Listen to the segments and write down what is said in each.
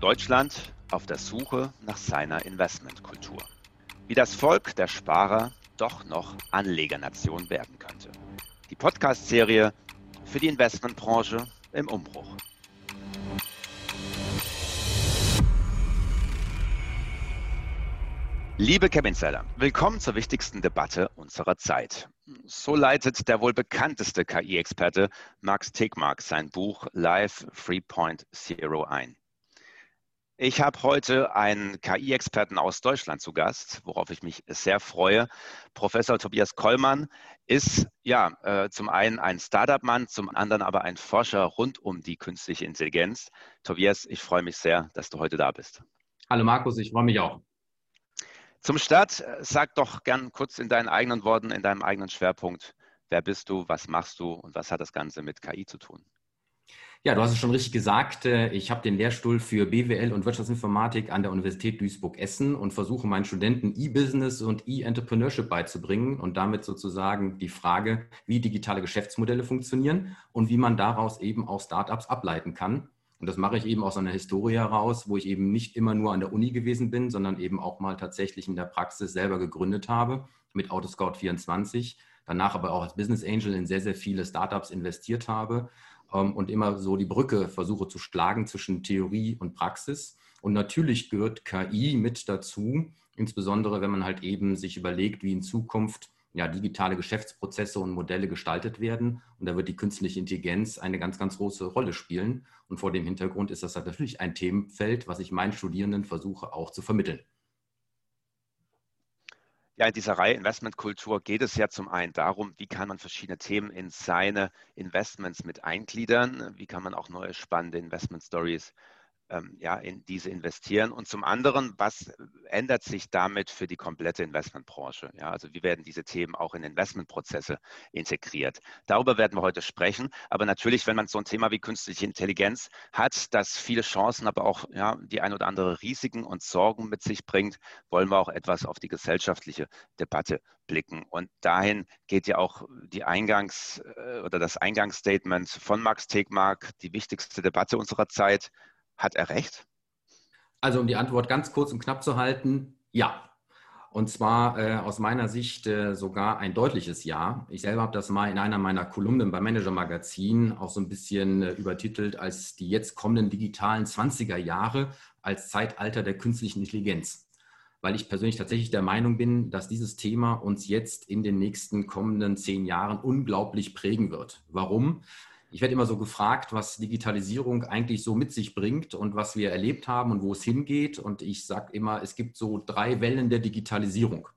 Deutschland auf der Suche nach seiner Investmentkultur. Wie das Volk der Sparer doch noch Anlegernation werden könnte. Die Podcast-Serie für die Investmentbranche im Umbruch. Liebe Cap Insider, willkommen zur wichtigsten Debatte unserer Zeit. So leitet der wohl bekannteste KI-Experte Max Tegmark sein Buch Live 3.0 ein. Ich habe heute einen KI-Experten aus Deutschland zu Gast, worauf ich mich sehr freue. Professor Tobias Kollmann ist ja äh, zum einen ein Startup-Mann, zum anderen aber ein Forscher rund um die künstliche Intelligenz. Tobias, ich freue mich sehr, dass du heute da bist. Hallo Markus, ich freue mich auch. Zum Start, äh, sag doch gern kurz in deinen eigenen Worten, in deinem eigenen Schwerpunkt, wer bist du, was machst du und was hat das Ganze mit KI zu tun? Ja, du hast es schon richtig gesagt. Äh, ich habe den Lehrstuhl für BWL und Wirtschaftsinformatik an der Universität Duisburg-Essen und versuche meinen Studenten E-Business und E-Entrepreneurship beizubringen und damit sozusagen die Frage, wie digitale Geschäftsmodelle funktionieren und wie man daraus eben auch Startups ableiten kann. Und das mache ich eben aus einer Historie heraus, wo ich eben nicht immer nur an der Uni gewesen bin, sondern eben auch mal tatsächlich in der Praxis selber gegründet habe mit Autoscout 24, danach aber auch als Business Angel in sehr, sehr viele Startups investiert habe und immer so die Brücke versuche zu schlagen zwischen Theorie und Praxis. Und natürlich gehört KI mit dazu, insbesondere wenn man halt eben sich überlegt, wie in Zukunft ja, digitale Geschäftsprozesse und Modelle gestaltet werden. Und da wird die künstliche Intelligenz eine ganz, ganz große Rolle spielen. Und vor dem Hintergrund ist das natürlich ein Themenfeld, was ich meinen Studierenden versuche auch zu vermitteln. Ja, in dieser Reihe Investmentkultur geht es ja zum einen darum, wie kann man verschiedene Themen in seine Investments mit eingliedern, wie kann man auch neue spannende Investment Stories ähm, ja, in diese investieren? Und zum anderen, was ändert sich damit für die komplette Investmentbranche? Ja, also wie werden diese Themen auch in Investmentprozesse integriert? Darüber werden wir heute sprechen. Aber natürlich, wenn man so ein Thema wie künstliche Intelligenz hat, das viele Chancen, aber auch ja, die ein oder andere Risiken und Sorgen mit sich bringt, wollen wir auch etwas auf die gesellschaftliche Debatte blicken. Und dahin geht ja auch die Eingangs- äh, oder das Eingangsstatement von Max Tegmark, die wichtigste Debatte unserer Zeit. Hat er recht? Also um die Antwort ganz kurz und knapp zu halten, ja. Und zwar äh, aus meiner Sicht äh, sogar ein deutliches Ja. Ich selber habe das mal in einer meiner Kolumnen beim Manager Magazin auch so ein bisschen äh, übertitelt als die jetzt kommenden digitalen 20er Jahre als Zeitalter der künstlichen Intelligenz. Weil ich persönlich tatsächlich der Meinung bin, dass dieses Thema uns jetzt in den nächsten kommenden zehn Jahren unglaublich prägen wird. Warum? Ich werde immer so gefragt, was Digitalisierung eigentlich so mit sich bringt und was wir erlebt haben und wo es hingeht. Und ich sage immer, es gibt so drei Wellen der Digitalisierung.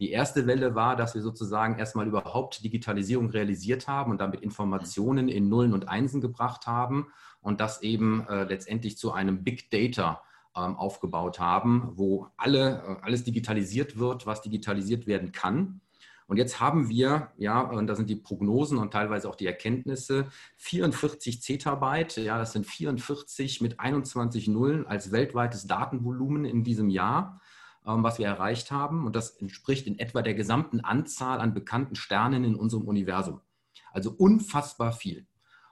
Die erste Welle war, dass wir sozusagen erstmal überhaupt Digitalisierung realisiert haben und damit Informationen in Nullen und Einsen gebracht haben und das eben äh, letztendlich zu einem Big Data ähm, aufgebaut haben, wo alle, äh, alles digitalisiert wird, was digitalisiert werden kann. Und jetzt haben wir, ja, und da sind die Prognosen und teilweise auch die Erkenntnisse, 44 Zettabyte, ja, das sind 44 mit 21 Nullen als weltweites Datenvolumen in diesem Jahr, ähm, was wir erreicht haben. Und das entspricht in etwa der gesamten Anzahl an bekannten Sternen in unserem Universum. Also unfassbar viel.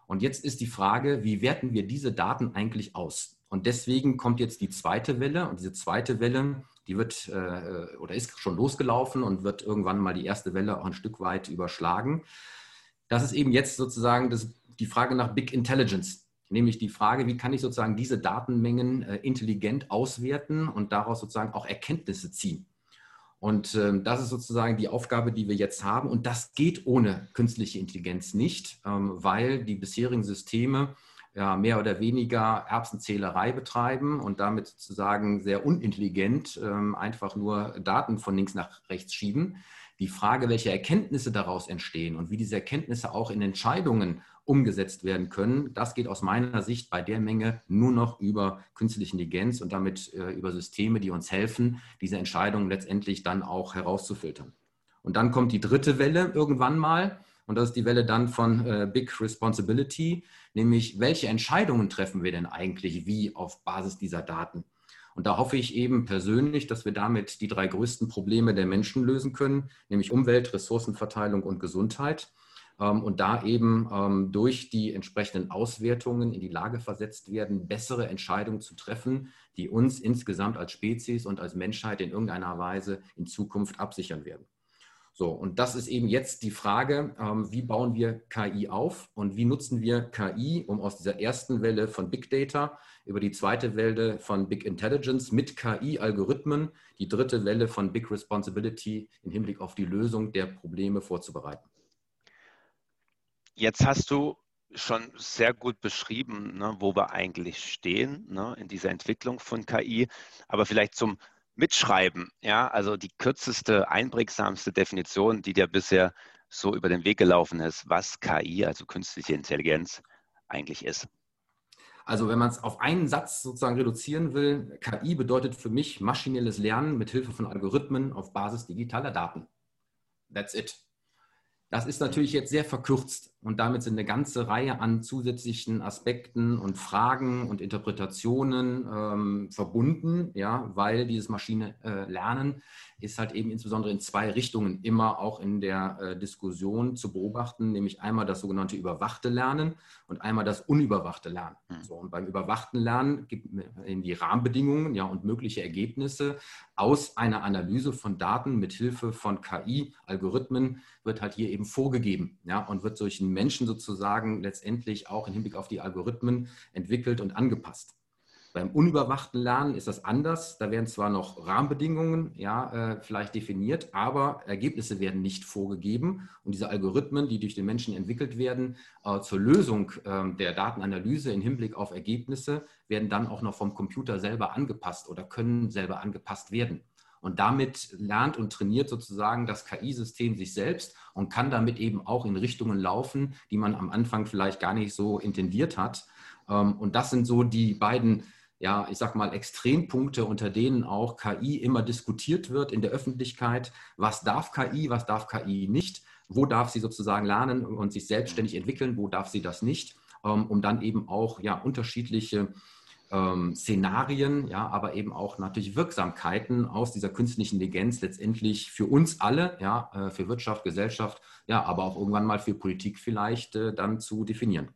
Und jetzt ist die Frage, wie werten wir diese Daten eigentlich aus? Und deswegen kommt jetzt die zweite Welle. Und diese zweite Welle die wird äh, oder ist schon losgelaufen und wird irgendwann mal die erste Welle auch ein Stück weit überschlagen. Das ist eben jetzt sozusagen das, die Frage nach Big Intelligence, nämlich die Frage, wie kann ich sozusagen diese Datenmengen äh, intelligent auswerten und daraus sozusagen auch Erkenntnisse ziehen. Und ähm, das ist sozusagen die Aufgabe, die wir jetzt haben. Und das geht ohne künstliche Intelligenz nicht, ähm, weil die bisherigen Systeme ja, mehr oder weniger Erbsenzählerei betreiben und damit sozusagen sehr unintelligent ähm, einfach nur Daten von links nach rechts schieben. Die Frage, welche Erkenntnisse daraus entstehen und wie diese Erkenntnisse auch in Entscheidungen umgesetzt werden können, das geht aus meiner Sicht bei der Menge nur noch über künstliche Intelligenz und damit äh, über Systeme, die uns helfen, diese Entscheidungen letztendlich dann auch herauszufiltern. Und dann kommt die dritte Welle irgendwann mal. Und das ist die Welle dann von äh, Big Responsibility, nämlich welche Entscheidungen treffen wir denn eigentlich wie auf Basis dieser Daten? Und da hoffe ich eben persönlich, dass wir damit die drei größten Probleme der Menschen lösen können, nämlich Umwelt, Ressourcenverteilung und Gesundheit. ähm, und da eben ähm, durch die entsprechenden Auswertungen in die Lage versetzt werden, bessere Entscheidungen zu treffen, die uns insgesamt als Spezies und als Menschheit in irgendeiner Weise in Zukunft absichern werden. So, und das ist eben jetzt die Frage, ähm, wie bauen wir KI auf und wie nutzen wir KI, um aus dieser ersten Welle von Big Data über die zweite Welle von Big Intelligence mit KI-Algorithmen die dritte Welle von Big Responsibility im Hinblick auf die Lösung der Probleme vorzubereiten. Jetzt hast du schon sehr gut beschrieben, ne, wo wir eigentlich stehen ne, in dieser Entwicklung von KI. Aber vielleicht zum Mitschreiben, ja, also die kürzeste, einprägsamste Definition, die dir bisher so über den Weg gelaufen ist, was KI, also künstliche Intelligenz, eigentlich ist. Also wenn man es auf einen Satz sozusagen reduzieren will, KI bedeutet für mich maschinelles Lernen mit Hilfe von Algorithmen auf Basis digitaler Daten. That's it. Das ist natürlich jetzt sehr verkürzt und damit sind eine ganze Reihe an zusätzlichen Aspekten und Fragen und Interpretationen ähm, verbunden, ja, weil dieses Maschine äh, lernen ist halt eben insbesondere in zwei Richtungen immer auch in der äh, Diskussion zu beobachten, nämlich einmal das sogenannte überwachte Lernen und einmal das unüberwachte Lernen. Mhm. So, und beim überwachten Lernen gibt es die Rahmenbedingungen ja, und mögliche Ergebnisse aus einer Analyse von Daten mit Hilfe von KI-Algorithmen wird halt hier eben vorgegeben ja, und wird durch Menschen sozusagen letztendlich auch im Hinblick auf die Algorithmen entwickelt und angepasst. Beim unüberwachten Lernen ist das anders. Da werden zwar noch Rahmenbedingungen ja, äh, vielleicht definiert, aber Ergebnisse werden nicht vorgegeben. Und diese Algorithmen, die durch den Menschen entwickelt werden, äh, zur Lösung äh, der Datenanalyse im Hinblick auf Ergebnisse, werden dann auch noch vom Computer selber angepasst oder können selber angepasst werden. Und damit lernt und trainiert sozusagen das KI-System sich selbst und kann damit eben auch in Richtungen laufen, die man am Anfang vielleicht gar nicht so intendiert hat. Ähm, und das sind so die beiden ja, ich sag mal, Extrempunkte, unter denen auch KI immer diskutiert wird in der Öffentlichkeit. Was darf KI, was darf KI nicht? Wo darf sie sozusagen lernen und sich selbstständig entwickeln? Wo darf sie das nicht? Ähm, um dann eben auch ja, unterschiedliche ähm, Szenarien, ja, aber eben auch natürlich Wirksamkeiten aus dieser künstlichen Intelligenz letztendlich für uns alle, ja, äh, für Wirtschaft, Gesellschaft, ja, aber auch irgendwann mal für Politik vielleicht äh, dann zu definieren.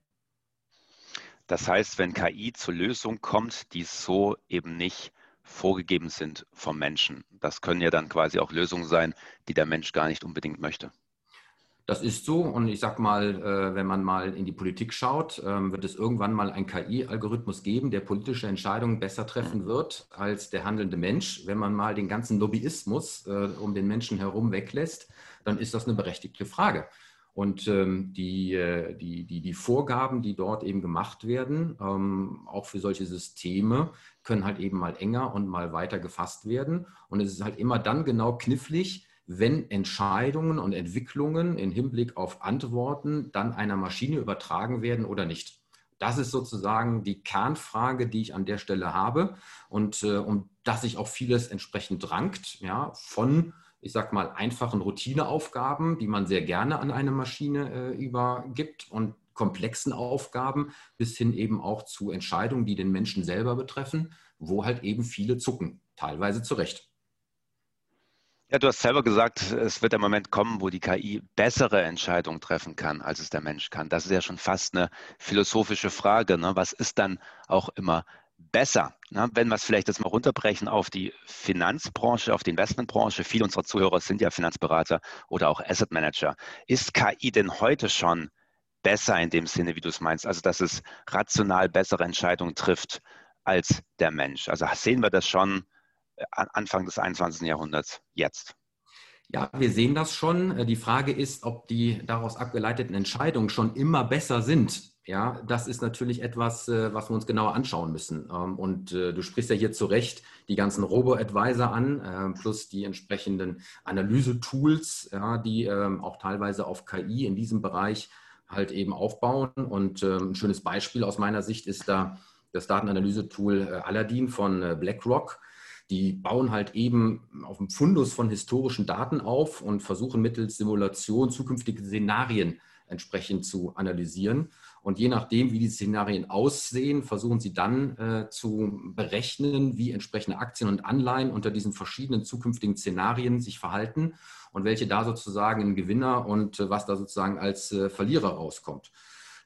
Das heißt, wenn KI zur Lösung kommt, die so eben nicht vorgegeben sind vom Menschen, das können ja dann quasi auch Lösungen sein, die der Mensch gar nicht unbedingt möchte. Das ist so und ich sage mal, äh, wenn man mal in die Politik schaut, ähm, wird es irgendwann mal einen KI-Algorithmus geben, der politische Entscheidungen besser treffen wird als der handelnde Mensch. Wenn man mal den ganzen Lobbyismus äh, um den Menschen herum weglässt, dann ist das eine berechtigte Frage. Und ähm, die, äh, die, die, die Vorgaben, die dort eben gemacht werden, ähm, auch für solche Systeme, können halt eben mal enger und mal weiter gefasst werden. Und es ist halt immer dann genau knifflig, wenn Entscheidungen und Entwicklungen im Hinblick auf Antworten dann einer Maschine übertragen werden oder nicht. Das ist sozusagen die Kernfrage, die ich an der Stelle habe und äh, um das sich auch vieles entsprechend rankt, ja, von ich sag mal, einfachen Routineaufgaben, die man sehr gerne an eine Maschine äh, übergibt und komplexen Aufgaben bis hin eben auch zu Entscheidungen, die den Menschen selber betreffen, wo halt eben viele zucken, teilweise zu Recht. Ja, du hast selber gesagt, es wird der Moment kommen, wo die KI bessere Entscheidungen treffen kann, als es der Mensch kann. Das ist ja schon fast eine philosophische Frage. Ne? Was ist dann auch immer besser. Ne? Wenn wir es vielleicht jetzt mal runterbrechen auf die Finanzbranche, auf die Investmentbranche, viele unserer Zuhörer sind ja Finanzberater oder auch Asset Manager. Ist KI denn heute schon besser in dem Sinne, wie du es meinst, also dass es rational bessere Entscheidungen trifft als der Mensch? Also sehen wir das schon Anfang des 21. Jahrhunderts jetzt? Ja, wir sehen das schon. Äh, die Frage ist, ob die daraus abgeleiteten Entscheidungen schon immer besser sind. Ja, das ist natürlich etwas, äh, was wir uns genauer anschauen müssen. Ähm, und äh, du sprichst ja hier zu Recht die ganzen Robo-Advisor an, plus die entsprechenden Analyse-Tools, die ähm, auch teilweise auf KI in diesem Bereich halt eben aufbauen. Und ähm, ein schönes Beispiel aus meiner Sicht ist da das Datenanalyse-Tool Aladdin von BlackRock die bauen halt eben auf dem Fundus von historischen Daten auf und versuchen mittels Simulation zukünftige Szenarien entsprechend zu analysieren. Und je nachdem, wie die Szenarien aussehen, versuchen sie dann äh, zu berechnen, wie entsprechende Aktien und Anleihen unter diesen verschiedenen zukünftigen Szenarien sich verhalten und welche da sozusagen ein Gewinner und äh, was da sozusagen als äh, Verlierer rauskommt.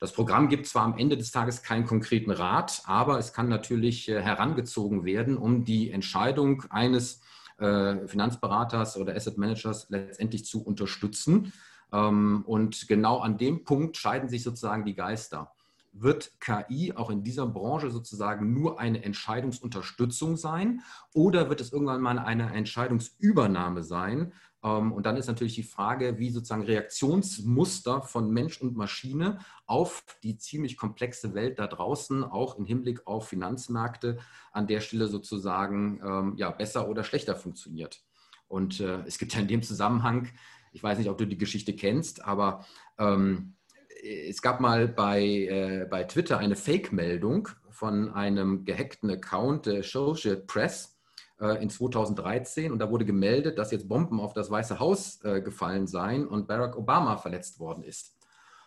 Das Programm gibt zwar am Ende des Tages keinen konkreten Rat, aber es kann natürlich äh, herangezogen werden, um die Entscheidung eines äh, Finanzberaters oder Asset Managers letztendlich zu unterstützen. Ähm, und genau an dem Punkt scheiden sich sozusagen die Geister. Wird KI auch in dieser Branche sozusagen nur eine Entscheidungsunterstützung sein oder wird es irgendwann mal eine Entscheidungsübernahme sein, ähm, und dann ist natürlich die Frage, wie sozusagen Reaktionsmuster von Mensch und Maschine auf die ziemlich komplexe Welt da draußen, auch im Hinblick auf Finanzmärkte, an der Stelle sozusagen ähm, ja, besser oder schlechter funktioniert. Und äh, es gibt ja in dem Zusammenhang, ich weiß nicht, ob du die Geschichte kennst, aber ähm, es gab mal bei, äh, bei Twitter eine Fake-Meldung von einem gehackten Account der Associate Press äh, in 2013 und da wurde gemeldet, dass jetzt Bomben auf das Weiße Haus äh, gefallen seien und Barack Obama verletzt worden ist.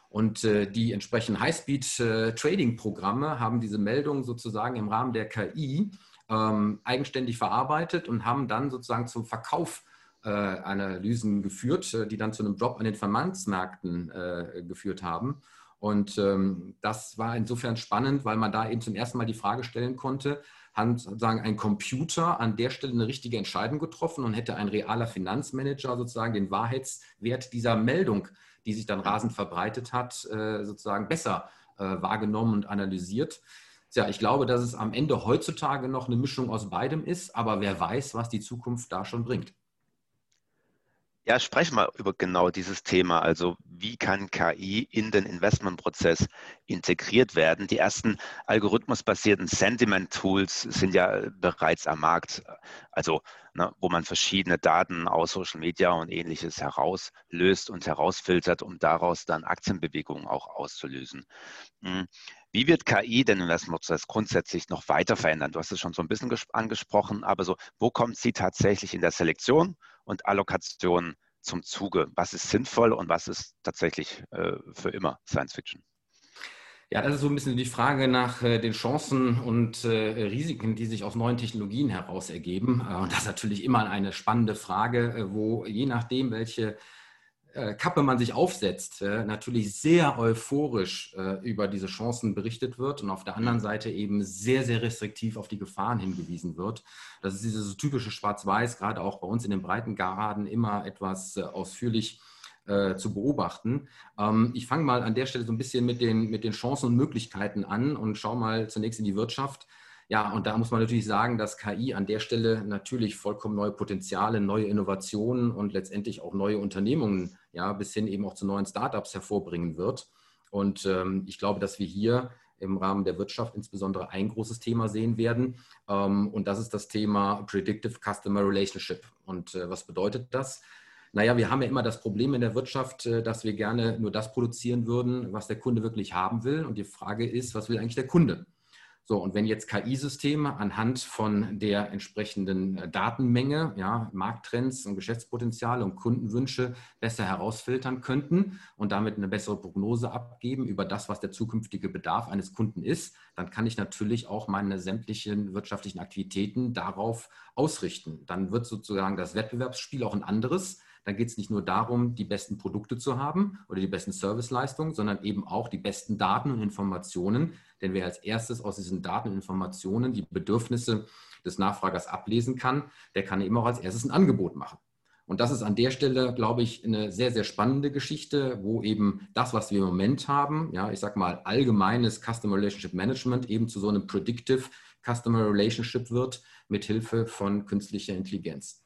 Und äh, die entsprechenden High-Speed-Trading-Programme haben diese Meldung sozusagen im Rahmen der KI ähm, eigenständig verarbeitet und haben dann sozusagen zum Verkauf äh, Analysen geführt, äh, die dann zu einem Drop an den Finanzmärkten äh, geführt haben. Und ähm, das war insofern spannend, weil man da eben zum ersten Mal die Frage stellen konnte, hat sozusagen ein Computer an der Stelle eine richtige Entscheidung getroffen und hätte ein realer Finanzmanager sozusagen den Wahrheitswert dieser Meldung, die sich dann rasend verbreitet hat, äh, sozusagen besser äh, wahrgenommen und analysiert. Ja, ich glaube, dass es am Ende heutzutage noch eine Mischung aus beidem ist, aber wer weiß, was die Zukunft da schon bringt. Ja, sprechen wir über genau dieses Thema. Also wie kann KI in den Investmentprozess integriert werden? Die ersten algorithmusbasierten Sentiment-Tools sind ja bereits am Markt. Also ne, wo man verschiedene Daten aus Social Media und ähnliches herauslöst und herausfiltert, um daraus dann Aktienbewegungen auch auszulösen. Hm. Wie wird KI den Investmentprozess grundsätzlich noch weiter verändern? Du hast es schon so ein bisschen angesprochen, aber so, wo kommt sie tatsächlich in der Selektion und Allokation zum Zuge? Was ist sinnvoll und was ist tatsächlich äh, für immer Science Fiction? Ja, das ist so ein bisschen die Frage nach äh, den Chancen und äh, Risiken, die sich aus neuen Technologien heraus ergeben. Äh, und das ist natürlich immer eine spannende Frage, wo je nachdem, welche Kappe man sich aufsetzt, äh, natürlich sehr euphorisch äh, über diese Chancen berichtet wird und auf der anderen mhm. Seite eben sehr, sehr restriktiv auf die Gefahren hingewiesen wird. Das ist dieses typische Schwarz-Weiß, gerade auch bei uns in den Breitengraden immer etwas ausführlich zu beobachten. Ähm, ich fange mal an der Stelle so ein bisschen mit den, mit den Chancen und Möglichkeiten an und schaue mal zunächst in die Wirtschaft. Ja, und da muss man natürlich sagen, dass KI an der Stelle natürlich vollkommen neue Potenziale, neue Innovationen und letztendlich auch neue Unternehmungen, ja, bis hin eben auch zu neuen Startups hervorbringen wird. Und ähm, ich glaube, dass wir hier im Rahmen der Wirtschaft insbesondere ein großes Thema sehen werden. Ähm, und das ist das Thema Predictive Customer Relationship. Und äh, was bedeutet das? Naja, wir haben ja immer das Problem in der Wirtschaft, äh, dass wir gerne nur das produzieren würden, was der Kunde wirklich haben will. Und die Frage ist, was will eigentlich der Kunde? So, und wenn jetzt KI-Systeme anhand von der entsprechenden äh, Datenmenge, ja, Markttrends und Geschäftspotenziale und Kundenwünsche besser herausfiltern könnten und damit eine bessere Prognose abgeben über das, was der zukünftige Bedarf eines Kunden ist, dann kann ich natürlich auch meine sämtlichen wirtschaftlichen Aktivitäten darauf ausrichten. Dann wird sozusagen das Wettbewerbsspiel auch ein anderes dann geht es nicht nur darum, die besten Produkte zu haben oder die besten Serviceleistungen, sondern eben auch die besten Daten und Informationen. Denn wer als erstes aus diesen Daten und Informationen die Bedürfnisse des Nachfragers ablesen kann, der kann eben auch als erstes ein Angebot machen. Und das ist an der Stelle, glaube ich, eine sehr, sehr spannende Geschichte, wo eben das, was wir im Moment haben, ja, ich sage mal, allgemeines Customer Relationship Management eben zu so einem Predictive Customer Relationship wird, mit Hilfe von künstlicher Intelligenz.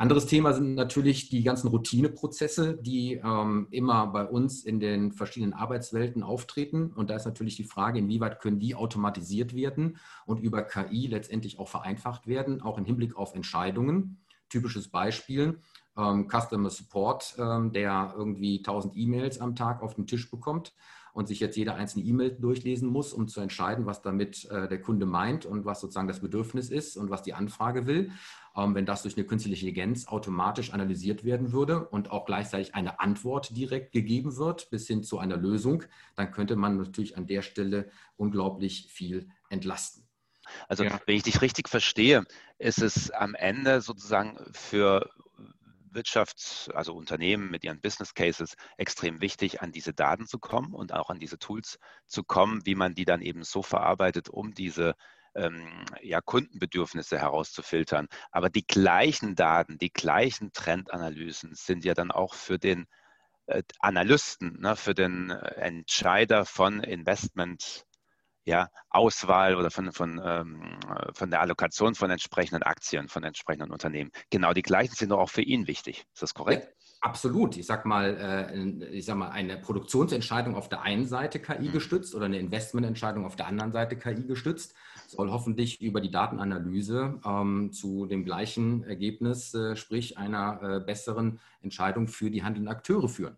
Anderes Thema sind natürlich die ganzen Routineprozesse, die ähm, immer bei uns in den verschiedenen Arbeitswelten auftreten. Und da ist natürlich die Frage, inwieweit können die automatisiert werden und über KI letztendlich auch vereinfacht werden, auch im Hinblick auf Entscheidungen. Typisches Beispiel, ähm, Customer Support, ähm, der irgendwie 1000 E-Mails am Tag auf den Tisch bekommt und sich jetzt jede einzelne E-Mail durchlesen muss, um zu entscheiden, was damit äh, der Kunde meint und was sozusagen das Bedürfnis ist und was die Anfrage will. Ähm, wenn das durch eine künstliche Intelligenz automatisch analysiert werden würde und auch gleichzeitig eine Antwort direkt gegeben wird bis hin zu einer Lösung, dann könnte man natürlich an der Stelle unglaublich viel entlasten. Also ja. wenn ich dich richtig verstehe, ist es am Ende sozusagen für Wirtschafts-, also Unternehmen mit ihren Business Cases extrem wichtig, an diese Daten zu kommen und auch an diese Tools zu kommen, wie man die dann eben so verarbeitet, um diese ähm, ja, Kundenbedürfnisse herauszufiltern. Aber die gleichen Daten, die gleichen Trendanalysen sind ja dann auch für den äh, Analysten, ne, für den äh, Entscheider von Investment ja, Auswahl oder von, von, ähm, von der Allokation von entsprechenden Aktien, von entsprechenden Unternehmen. Genau die gleichen sind doch auch für ihn wichtig. Ist das korrekt? Ja, absolut. Ich sag mal, äh, ich sag mal, eine Produktionsentscheidung auf der einen Seite KI mhm. gestützt oder eine Investmententscheidung auf der anderen Seite KI gestützt soll hoffentlich über die Datenanalyse ähm, zu dem gleichen Ergebnis, äh, sprich einer äh, besseren Entscheidung für die handelnden Akteure führen.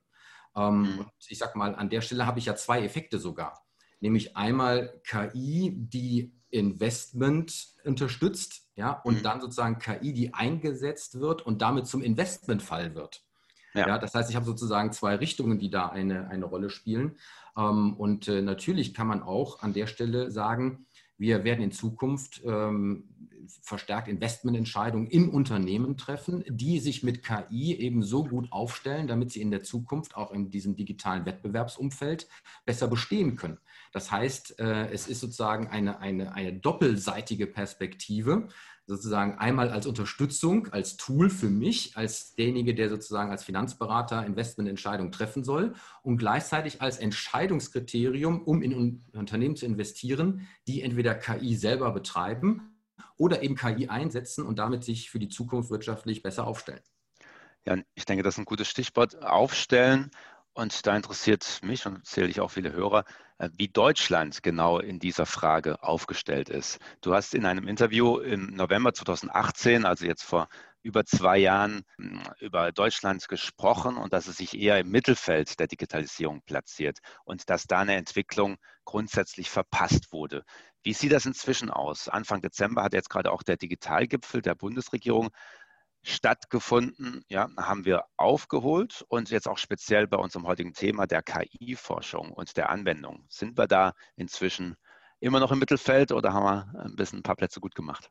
Ähm, mhm. ich sag mal, an der Stelle habe ich ja zwei Effekte sogar nämlich einmal KI, die Investment unterstützt, ja, und mhm. dann sozusagen KI, die eingesetzt wird und damit zum Investmentfall wird. Ja. ja. das heißt, ich habe sozusagen zwei Richtungen, die da eine, eine Rolle spielen. Ähm, und äh, natürlich kann man auch an der Stelle sagen, wir werden in Zukunft ähm, verstärkt Investmententscheidungen in Unternehmen treffen, die sich mit KI eben so gut aufstellen, damit sie in der Zukunft auch in diesem digitalen Wettbewerbsumfeld besser bestehen können. Das heißt, äh, es ist sozusagen eine, eine, eine doppelseitige Perspektive, sozusagen einmal als Unterstützung, als Tool für mich, als derjenige, der sozusagen als Finanzberater Investmententscheidungen treffen soll und gleichzeitig als Entscheidungskriterium, um in Unternehmen zu investieren, die entweder KI selber betreiben oder eben KI einsetzen und damit sich für die Zukunft wirtschaftlich besser aufstellen. Ja, ich denke, das ist ein gutes Stichwort. Aufstellen. Und da interessiert mich und zähle ich auch viele Hörer, äh, wie Deutschland genau in dieser Frage aufgestellt ist. Du hast in einem Interview im November 2018, also jetzt vor über zwei Jahren, hm, über Deutschland gesprochen und dass es sich eher im Mittelfeld der Digitalisierung platziert und dass da eine Entwicklung grundsätzlich verpasst wurde. Wie sieht das inzwischen aus? Anfang Dezember hat jetzt gerade auch der Digitalgipfel der Bundesregierung stattgefunden, ja, haben wir aufgeholt und jetzt auch speziell bei unserem heutigen Thema der KI-Forschung und der Anwendung. Sind wir da inzwischen immer noch im Mittelfeld oder haben wir ein bisschen ein paar Plätze gut gemacht?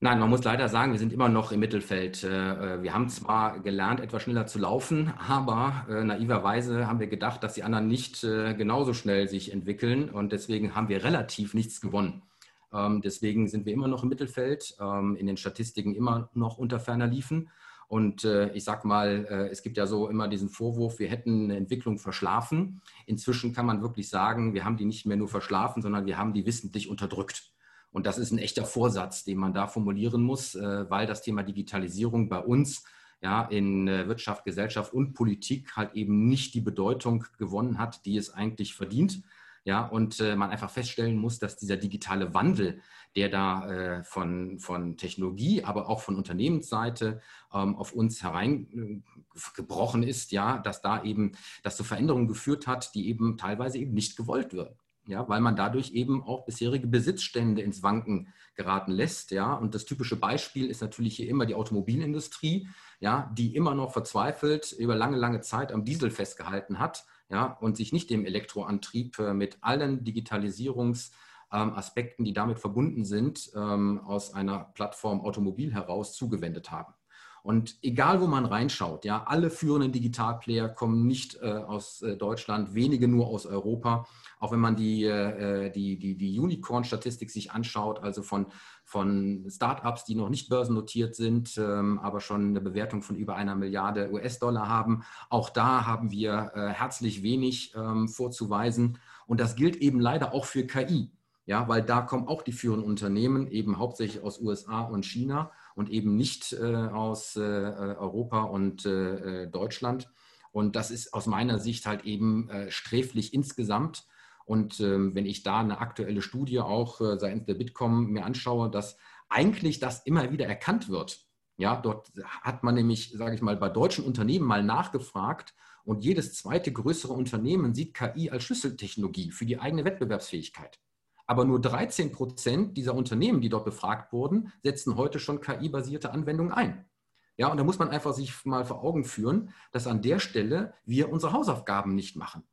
Nein, man muss leider sagen, wir sind immer noch im Mittelfeld. Äh, äh, wir haben zwar gelernt, etwas schneller zu laufen, aber äh, naiverweise haben wir gedacht, dass die anderen nicht genauso schnell sich entwickeln und deswegen haben wir relativ nichts gewonnen. Ähm, deswegen sind wir immer noch im Mittelfeld, ähm, in den Statistiken immer noch unter ferner Liefen. Und ich sag mal, es gibt ja so immer diesen Vorwurf, wir hätten eine Entwicklung verschlafen. Inzwischen kann man wirklich sagen, wir haben die nicht mehr nur verschlafen, sondern wir haben die wissentlich unterdrückt. Und das ist ein echter Vorsatz, den man da formulieren muss, äh, weil das Thema Digitalisierung bei uns ja, in äh, Wirtschaft, Gesellschaft und Politik halt eben nicht die Bedeutung gewonnen hat, die es eigentlich verdient. Ja, und äh, man einfach feststellen muss, dass dieser digitale Wandel, der da von, von Technologie, aber auch von Unternehmensseite ähm, auf uns hereingebrochen ist, ja, dass da eben das zu Veränderungen geführt hat, die eben teilweise eben nicht gewollt werden ja, weil man dadurch eben auch bisherige Besitzstände ins Wanken geraten lässt, ja. Und das typische Beispiel ist natürlich hier immer die Automobilindustrie, ja, die immer noch verzweifelt über lange, lange Zeit am Diesel festgehalten hat, ja, und sich nicht dem Elektroantrieb äh, mit allen Digitalisierungsaspekten, die damit verbunden sind, ähm, aus einer Plattform Automobil heraus zugewendet haben. Und egal, wo man reinschaut, ja, alle führenden Digitalplayer kommen nicht äh, aus äh, Deutschland, wenige nur aus Europa. Auch wenn man die, äh, die, die, die Unicorn-Statistik sich anschaut, also von, von Startups, die noch nicht börsennotiert sind, ähm, aber schon eine Bewertung von über einer Milliarde US-Dollar haben, auch da haben wir äh, herzlich wenig ähm, vorzuweisen. Und das gilt eben leider auch für KI. Ja, weil da kommen auch die führenden Unternehmen eben hauptsächlich aus USA und China und eben nicht äh, aus äh, Europa und äh, Deutschland. Und das ist aus meiner Sicht halt eben sträflich insgesamt. Und ähm, wenn ich da eine aktuelle Studie auch seitens der Bitkom mir anschaue, dass eigentlich das immer wieder erkannt wird. Ja, dort hat man nämlich, sage ich mal, bei deutschen Unternehmen mal nachgefragt und jedes zweite größere Unternehmen sieht KI als Schlüsseltechnologie für die eigene Wettbewerbsfähigkeit. Aber nur 13 Prozent dieser Unternehmen, die dort befragt wurden, setzen heute schon KI-basierte Anwendungen ein. Ja, und da muss man einfach sich mal vor Augen führen, dass an der Stelle wir unsere Hausaufgaben nicht machen.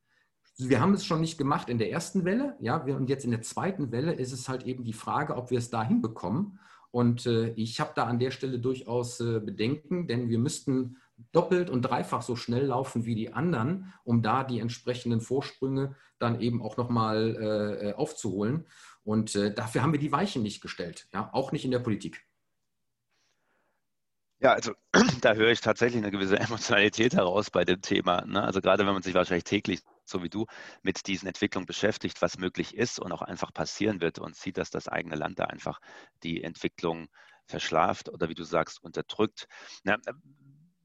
Wir haben es schon nicht gemacht in der ersten Welle, ja, und jetzt in der zweiten Welle ist es halt eben die Frage, ob wir es da hinbekommen. Und äh, ich habe da an der Stelle durchaus äh, Bedenken, denn wir müssten doppelt und dreifach so schnell laufen wie die anderen, um da die entsprechenden Vorsprünge dann eben auch nochmal äh, aufzuholen. Und äh, dafür haben wir die Weichen nicht gestellt, ja, auch nicht in der Politik. Ja, also da höre ich tatsächlich eine gewisse Emotionalität heraus bei dem Thema. Ne? Also gerade wenn man sich wahrscheinlich täglich, so wie du, mit diesen Entwicklungen beschäftigt, was möglich ist und auch einfach passieren wird und sieht, dass das eigene Land da einfach die Entwicklung verschlaft oder wie du sagst, unterdrückt. Na,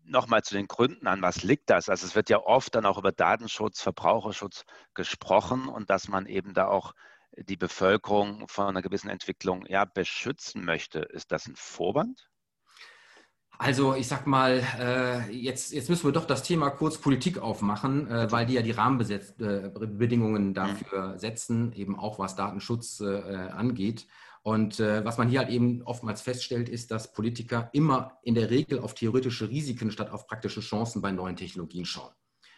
Nochmal zu den Gründen an, was liegt das? Also es wird ja oft dann auch über Datenschutz, Verbraucherschutz gesprochen und dass man eben da auch die Bevölkerung von einer gewissen Entwicklung ja, beschützen möchte. Ist das ein Vorwand? Also ich sag mal, äh, jetzt, jetzt müssen wir doch das Thema kurz Politik aufmachen, äh, weil die ja die Rahmenbedingungen äh, dafür setzen, eben auch was Datenschutz angeht. Und was man hier halt eben oftmals feststellt, ist, dass Politiker immer in der Regel auf theoretische Risiken statt auf praktische Chancen bei neuen Technologien schauen.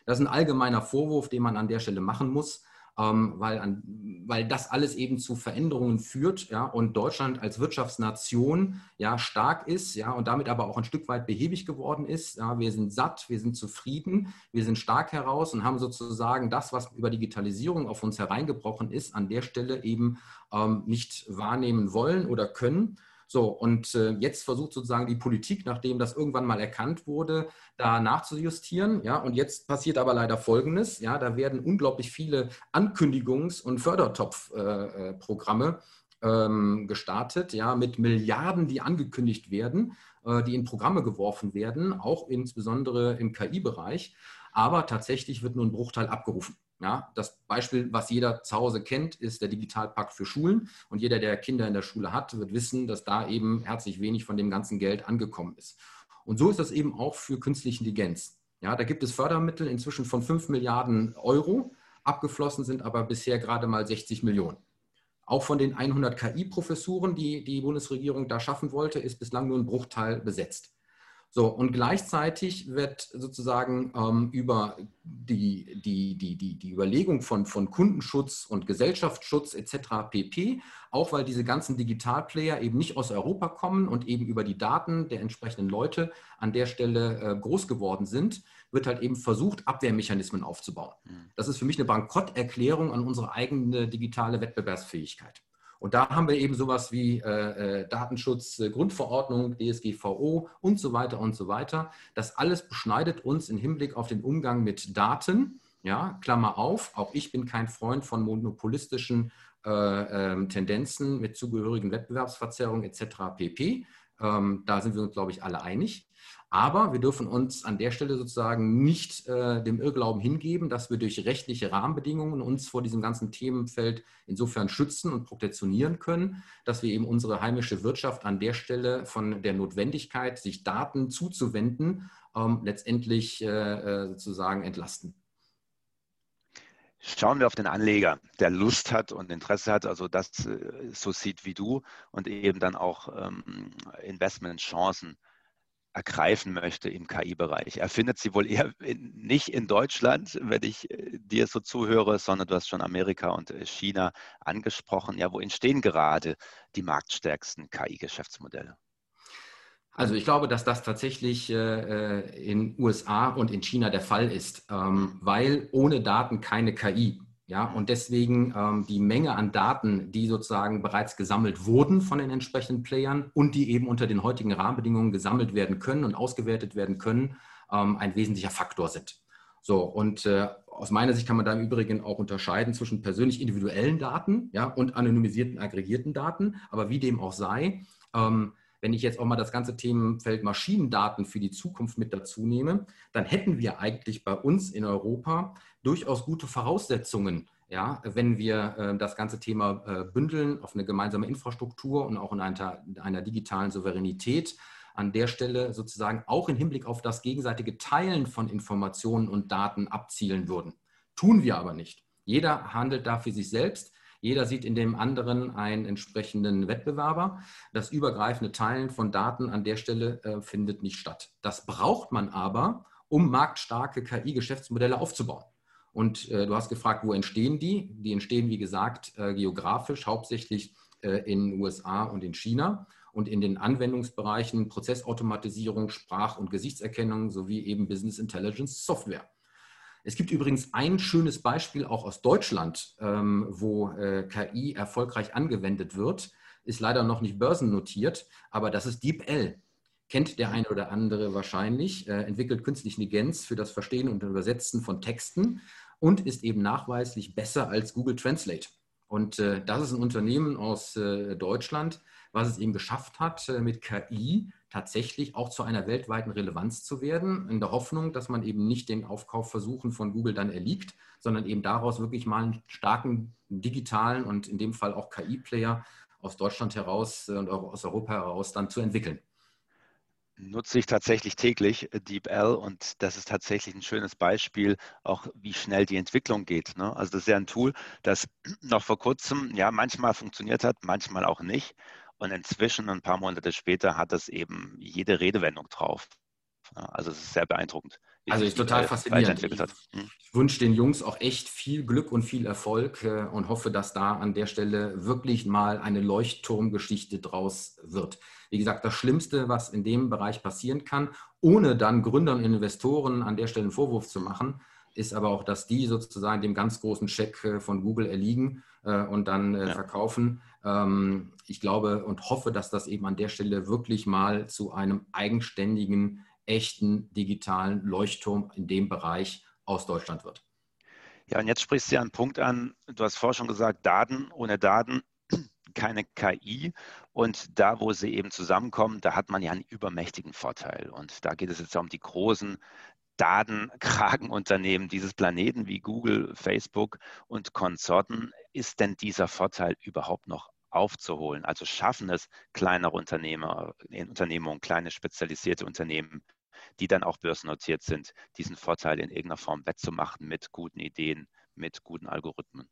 Das ist ein allgemeiner Vorwurf, den man an der Stelle machen muss ähm, weil, an, weil das alles eben zu Veränderungen führt ja, und Deutschland als Wirtschaftsnation ja, stark ist ja, und damit aber auch ein Stück weit behäbig geworden ist. Ja, wir sind satt, wir sind zufrieden, wir sind stark heraus und haben sozusagen das, was über Digitalisierung auf uns hereingebrochen ist, an der Stelle eben ähm, nicht wahrnehmen wollen oder können. So, und äh, jetzt versucht sozusagen die Politik, nachdem das irgendwann mal erkannt wurde, da nachzujustieren. Ja, und jetzt passiert aber leider Folgendes: Ja, da werden unglaublich viele Ankündigungs- und Fördertopfprogramme äh, ähm, gestartet, ja, mit Milliarden, die angekündigt werden, äh, die in Programme geworfen werden, auch insbesondere im KI-Bereich. Aber tatsächlich wird nur ein Bruchteil abgerufen. Ja, das Beispiel, was jeder zu Hause kennt, ist der Digitalpakt für Schulen. Und jeder, der Kinder in der Schule hat, wird wissen, dass da eben herzlich wenig von dem ganzen Geld angekommen ist. Und so ist das eben auch für künstliche Intelligenz. Ja, da gibt es Fördermittel inzwischen von 5 Milliarden Euro. Abgeflossen sind aber bisher gerade mal 60 Millionen. Auch von den 100 KI-Professuren, die die Bundesregierung da schaffen wollte, ist bislang nur ein Bruchteil besetzt. So, und gleichzeitig wird sozusagen ähm, über die, die, die, die, die Überlegung von, von Kundenschutz und Gesellschaftsschutz etc. pp, auch weil diese ganzen Digitalplayer eben nicht aus Europa kommen und eben über die Daten der entsprechenden Leute an der Stelle äh, groß geworden sind, wird halt eben versucht, Abwehrmechanismen aufzubauen. Hm. Das ist für mich eine Bankrotterklärung an unsere eigene digitale Wettbewerbsfähigkeit. Und da haben wir eben sowas wie äh, äh Datenschutz, äh, Grundverordnung, DSGVO und so weiter und so weiter. Das alles beschneidet uns im Hinblick auf den Umgang mit Daten. Ja, Klammer auf, auch ich bin kein Freund von monopolistischen äh, äh, Tendenzen mit zugehörigen Wettbewerbsverzerrungen etc. pp. Ähm, da sind wir uns, glaube ich, alle einig. Aber wir dürfen uns an der Stelle sozusagen nicht äh, dem Irrglauben hingeben, dass wir durch rechtliche Rahmenbedingungen uns vor diesem ganzen Themenfeld insofern schützen und protektionieren können, dass wir eben unsere heimische Wirtschaft an der Stelle von der Notwendigkeit, sich Daten zuzuwenden, ähm, letztendlich äh, äh sozusagen entlasten. Schauen wir auf den Anleger, der Lust hat und Interesse hat, also das äh, so sieht wie du und eben dann auch ähm, Investmentchancen ergreifen möchte im KI-Bereich. Er findet sie wohl eher in, nicht in Deutschland, wenn ich äh, dir so zuhöre, sondern du hast schon Amerika und äh, China angesprochen. Ja, wo entstehen gerade die marktstärksten KI-Geschäftsmodelle? Also ich glaube, dass das tatsächlich äh, in USA und in China der Fall ist, ähm, weil ohne Daten keine KI. Ja, und deswegen ähm, die Menge an Daten, die sozusagen bereits gesammelt wurden von den entsprechenden Playern und die eben unter den heutigen Rahmenbedingungen gesammelt werden können und ausgewertet werden können, ähm, ein wesentlicher Faktor sind. So, und äh, aus meiner Sicht kann man da im Übrigen auch unterscheiden zwischen persönlich individuellen Daten ja, und anonymisierten, aggregierten Daten. Aber wie dem auch sei, ähm, wenn ich jetzt auch mal das ganze Themenfeld Maschinendaten für die Zukunft mit dazu nehme, dann hätten wir eigentlich bei uns in Europa durchaus gute Voraussetzungen, ja, wenn wir äh, das ganze Thema äh, bündeln auf eine gemeinsame Infrastruktur und auch in einer, einer digitalen Souveränität an der Stelle sozusagen auch im Hinblick auf das gegenseitige Teilen von Informationen und Daten abzielen würden. Tun wir aber nicht. Jeder handelt da für sich selbst. Jeder sieht in dem anderen einen entsprechenden Wettbewerber. Das übergreifende Teilen von Daten an der Stelle äh, findet nicht statt. Das braucht man aber, um marktstarke KI-Geschäftsmodelle aufzubauen. Und äh, du hast gefragt, wo entstehen die? Die entstehen, wie gesagt, äh, geografisch, hauptsächlich äh, in den USA und in China und in den Anwendungsbereichen Prozessautomatisierung, Sprach- und Gesichtserkennung sowie eben Business Intelligence Software. Es gibt übrigens ein schönes Beispiel auch aus Deutschland, ähm, wo äh, KI erfolgreich angewendet wird. Ist leider noch nicht börsennotiert, aber das ist DeepL. Kennt der eine oder andere wahrscheinlich, äh, entwickelt künstliche Intelligenz für das Verstehen und Übersetzen von Texten und ist eben nachweislich besser als Google Translate. Und äh, das ist ein Unternehmen aus äh, Deutschland, was es eben geschafft hat, äh, mit KI tatsächlich auch zu einer weltweiten Relevanz zu werden, in der Hoffnung, dass man eben nicht den Aufkaufversuchen von Google dann erliegt, sondern eben daraus wirklich mal einen starken digitalen und in dem Fall auch KI-Player aus Deutschland heraus und auch aus Europa heraus dann zu entwickeln nutze ich tatsächlich täglich äh, DeepL und das ist tatsächlich ein schönes Beispiel, auch wie schnell die Entwicklung geht. Ne? Also das ist ja ein Tool, das noch vor kurzem ja manchmal funktioniert hat, manchmal auch nicht. Und inzwischen, ein paar Monate später, hat es eben jede Redewendung drauf. Also es ist sehr beeindruckend. Also ist total faszinierend. Ich, hm. ich wünsche den Jungs auch echt viel Glück und viel Erfolg äh, und hoffe, dass da an der Stelle wirklich mal eine Leuchtturmgeschichte draus wird. Wie gesagt, das Schlimmste, was in dem Bereich passieren kann, ohne dann Gründern und Investoren an der Stelle einen Vorwurf zu machen, ist aber auch, dass die sozusagen dem ganz großen Check äh, von Google erliegen äh, und dann ja. verkaufen. Ähm, ich glaube und hoffe, dass das eben an der Stelle wirklich mal zu einem eigenständigen, echten digitalen Leuchtturm in dem Bereich aus Deutschland wird. Ja, und jetzt sprichst du ja einen Punkt an. Du hast vorher schon gesagt, Daten ohne Daten keine KI. Und da, wo sie eben zusammenkommen, da hat man ja einen übermächtigen Vorteil. Und da geht es jetzt um die großen Datenkragenunternehmen dieses Planeten wie Google, Facebook und Konsorten. Ist denn dieser Vorteil überhaupt noch aufzuholen? Also schaffen es kleinere Unternehmer, Unternehmungen, kleine spezialisierte Unternehmen, die dann auch börsennotiert sind, diesen Vorteil in irgendeiner Form wettzumachen mit guten Ideen, mit guten Algorithmen?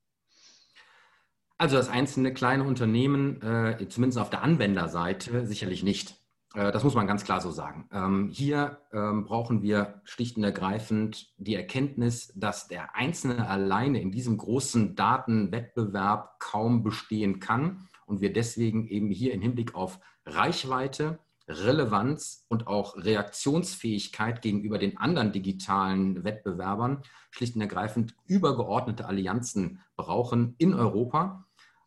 Also das einzelne kleine Unternehmen, äh, zumindest auf der Anwenderseite, sicherlich nicht. Äh, das muss man ganz klar so sagen. Ähm, hier ähm, brauchen wir schlicht und ergreifend die Erkenntnis, dass der Einzelne alleine in diesem großen Datenwettbewerb kaum bestehen kann und wir deswegen eben hier im Hinblick auf Reichweite, Relevanz und auch Reaktionsfähigkeit gegenüber den anderen digitalen Wettbewerbern schlicht und ergreifend übergeordnete Allianzen brauchen in Europa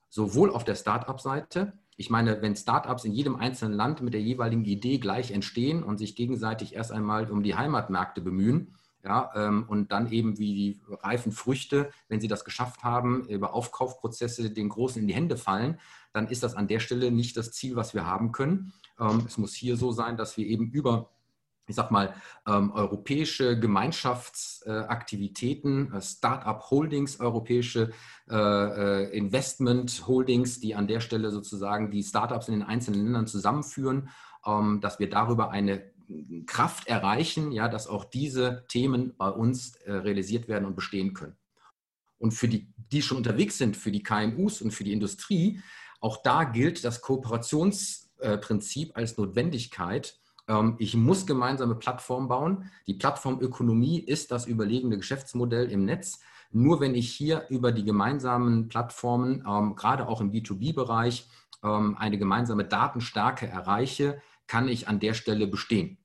sowohl auf der Start-up-Seite, ich meine, wenn Startups in jedem einzelnen Land mit der jeweiligen Idee gleich entstehen und sich gegenseitig erst einmal um die Heimatmärkte bemühen, ja, ähm, und dann eben wie die reifen Früchte, wenn sie das geschafft haben, über Aufkaufprozesse den Großen in die Hände fallen, dann ist das an der Stelle nicht das Ziel, was wir haben können. Ähm, es muss hier so sein, dass wir eben über ich sag mal, ähm, europäische Gemeinschaftsaktivitäten, äh, Start-up-Holdings, europäische äh, äh, Investment-Holdings, die an der Stelle sozusagen die Startups in den einzelnen Ländern zusammenführen, ähm, dass wir darüber eine Kraft erreichen, ja, dass auch diese Themen bei uns äh, realisiert werden und bestehen können. Und für die, die schon unterwegs sind, für die KMUs und für die Industrie, auch da gilt das Kooperationsprinzip als Notwendigkeit, ähm, ich muss gemeinsame Plattformen bauen. Die Plattformökonomie ist das überlegene Geschäftsmodell im Netz. Nur wenn ich hier über die gemeinsamen Plattformen, ähm, gerade auch im B2B-Bereich, ähm, eine gemeinsame Datenstärke erreiche, kann ich an der Stelle bestehen.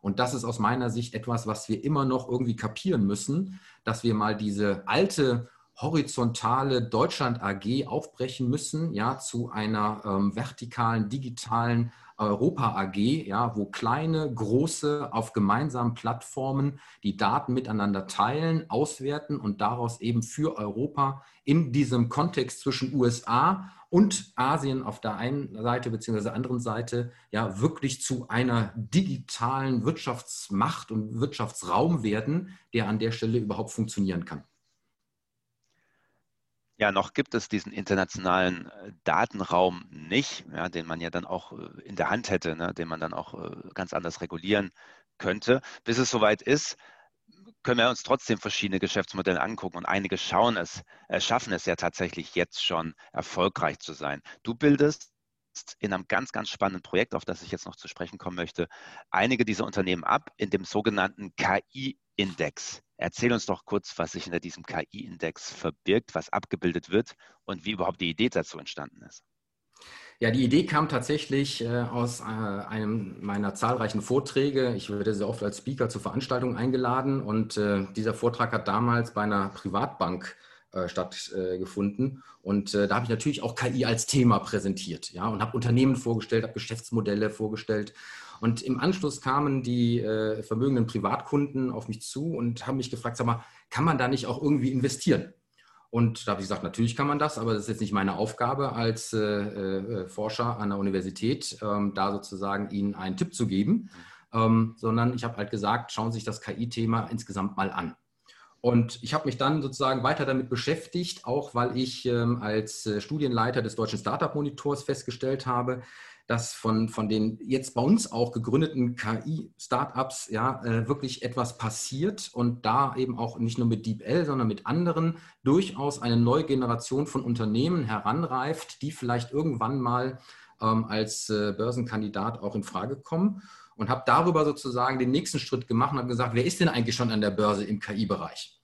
Und das ist aus meiner Sicht etwas, was wir immer noch irgendwie kapieren müssen, dass wir mal diese alte horizontale Deutschland AG aufbrechen müssen, ja, zu einer ähm, vertikalen, digitalen Europa AG, ja, wo kleine, große auf gemeinsamen Plattformen die Daten miteinander teilen, auswerten und daraus eben für Europa in diesem Kontext zwischen USA und Asien auf der einen Seite bzw. anderen Seite ja wirklich zu einer digitalen Wirtschaftsmacht und Wirtschaftsraum werden, der an der Stelle überhaupt funktionieren kann. Ja, noch gibt es diesen internationalen äh, Datenraum nicht, ja, den man ja dann auch äh, in der Hand hätte, ne, den man dann auch äh, ganz anders regulieren könnte. Bis es soweit ist, können wir uns trotzdem verschiedene Geschäftsmodelle angucken und einige schauen es, schaffen es ja tatsächlich jetzt schon erfolgreich zu sein. Du bildest in einem ganz, ganz spannenden Projekt, auf das ich jetzt noch zu sprechen kommen möchte, einige dieser Unternehmen ab in dem sogenannten KI-Index. Erzähl uns doch kurz, was sich hinter diesem KI-Index verbirgt, was abgebildet wird und wie überhaupt die Idee dazu entstanden ist. Ja, die Idee kam tatsächlich äh, aus äh, einem meiner zahlreichen Vorträge. Ich werde sehr oft als Speaker zu Veranstaltungen eingeladen und äh, dieser Vortrag hat damals bei einer Privatbank stattgefunden. und da habe ich natürlich auch KI als Thema präsentiert ja, und habe Unternehmen vorgestellt, habe Geschäftsmodelle vorgestellt. Und im Anschluss kamen die äh, vermögenden Privatkunden auf mich zu und haben mich gefragt, sag mal, kann man da nicht auch irgendwie investieren? Und da habe ich gesagt, natürlich kann man das, aber das ist jetzt nicht meine Aufgabe als äh, äh, Forscher an der Universität, ähm, da sozusagen Ihnen einen Tipp zu geben, ähm, sondern ich habe halt gesagt, schauen Sie sich das KI-Thema insgesamt mal an. Und ich habe mich dann sozusagen weiter damit beschäftigt, auch weil ich ähm, als äh, Studienleiter des Deutschen Startup-Monitors festgestellt habe, dass von, von den jetzt bei uns auch gegründeten KI-Startups ja äh, wirklich etwas passiert und da eben auch nicht nur mit DeepL, sondern mit anderen durchaus eine neue Generation von Unternehmen heranreift, die vielleicht irgendwann mal ähm, als äh, Börsenkandidat auch in Frage kommen und habe darüber sozusagen den nächsten Schritt gemacht und habe gesagt, wer ist denn eigentlich schon an der Börse im KI-Bereich?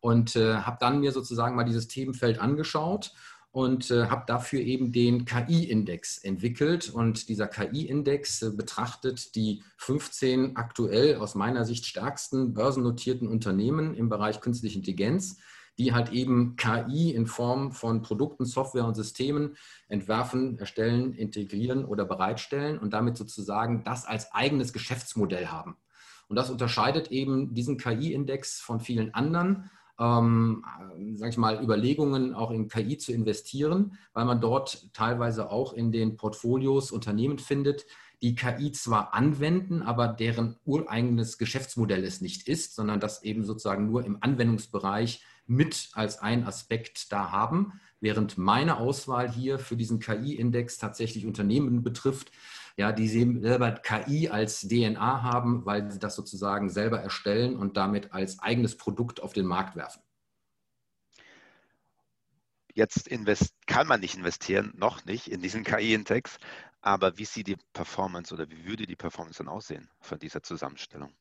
Und äh, habe dann mir sozusagen mal dieses Themenfeld angeschaut und äh, habe dafür eben den KI-Index entwickelt. Und dieser KI-Index äh, betrachtet die 15 aktuell aus meiner Sicht stärksten börsennotierten Unternehmen im Bereich künstliche Intelligenz die halt eben KI in Form von Produkten, Software und Systemen entwerfen, erstellen, integrieren oder bereitstellen und damit sozusagen das als eigenes Geschäftsmodell haben. Und das unterscheidet eben diesen KI-Index von vielen anderen, ähm, sage ich mal, Überlegungen auch in KI zu investieren, weil man dort teilweise auch in den Portfolios Unternehmen findet, die KI zwar anwenden, aber deren ureigenes Geschäftsmodell es nicht ist, sondern das eben sozusagen nur im Anwendungsbereich mit als ein Aspekt da haben, während meine Auswahl hier für diesen KI-Index tatsächlich Unternehmen betrifft, ja, die selber KI als DNA haben, weil sie das sozusagen selber erstellen und damit als eigenes Produkt auf den Markt werfen. Jetzt kann man nicht investieren, noch nicht in diesen KI-Index, aber wie sieht die Performance oder wie würde die Performance dann aussehen von dieser Zusammenstellung?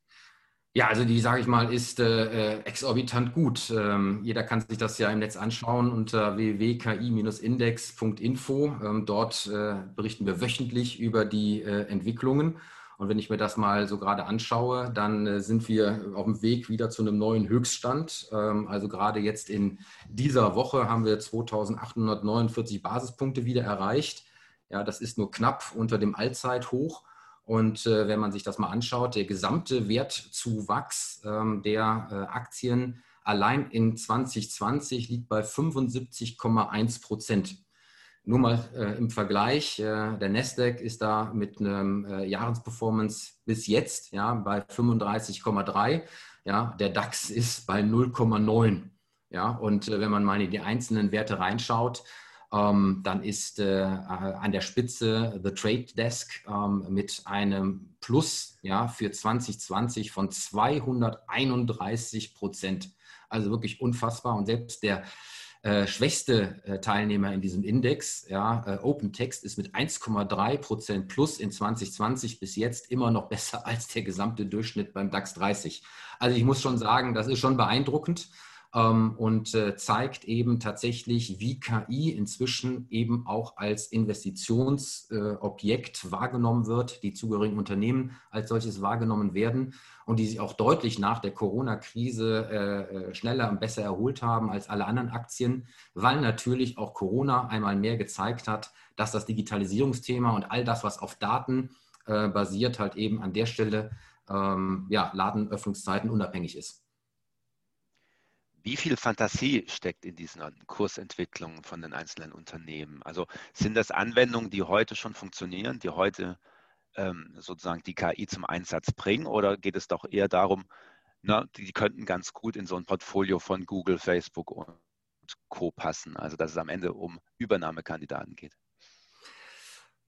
Ja, also die, sage ich mal, ist äh, äh, exorbitant gut. Ähm, jeder kann sich das ja im Netz anschauen unter www.ki-index.info. Ähm, dort äh, berichten wir wöchentlich über die äh, Entwicklungen. Und wenn ich mir das mal so gerade anschaue, dann äh, sind wir auf dem Weg wieder zu einem neuen Höchststand. Ähm, also gerade jetzt in dieser Woche haben wir 2849 Basispunkte wieder erreicht. Ja, das ist nur knapp unter dem Allzeithoch. Und äh, wenn man sich das mal anschaut, der gesamte Wertzuwachs ähm, der äh, Aktien allein in 2020 liegt bei 75,1 Prozent. Nur mal äh, im Vergleich, äh, der Nasdaq ist da mit einem äh, Jahresperformance bis jetzt ja, bei 35,3. Ja, der DAX ist bei 0,9. Ja, und äh, wenn man mal in die einzelnen Werte reinschaut, ähm, dann ist äh, an der Spitze The Trade Desk ähm, mit einem Plus ja, für 2020 von 231 Prozent. Also wirklich unfassbar. Und selbst der äh, schwächste äh, Teilnehmer in diesem Index, ja, äh, Open Text, ist mit 1,3 Prozent plus in 2020 bis jetzt immer noch besser als der gesamte Durchschnitt beim DAX 30. Also ich muss schon sagen, das ist schon beeindruckend und äh, zeigt eben tatsächlich, wie KI inzwischen eben auch als Investitionsobjekt äh, wahrgenommen wird, die zugehörigen Unternehmen als solches wahrgenommen werden und die sich auch deutlich nach der Corona-Krise äh, schneller und besser erholt haben als alle anderen Aktien, weil natürlich auch Corona einmal mehr gezeigt hat, dass das Digitalisierungsthema und all das, was auf Daten basiert, halt eben an der Stelle ähm, ja, Ladenöffnungszeiten unabhängig ist. Wie viel Fantasie steckt in diesen Kursentwicklungen von den einzelnen Unternehmen? Also sind das Anwendungen, die heute schon funktionieren, die heute ähm, sozusagen die KI zum Einsatz bringen? Oder geht es doch eher darum, na, die könnten ganz gut in so ein Portfolio von Google, Facebook und Co. passen? Also dass es am Ende um Übernahmekandidaten geht.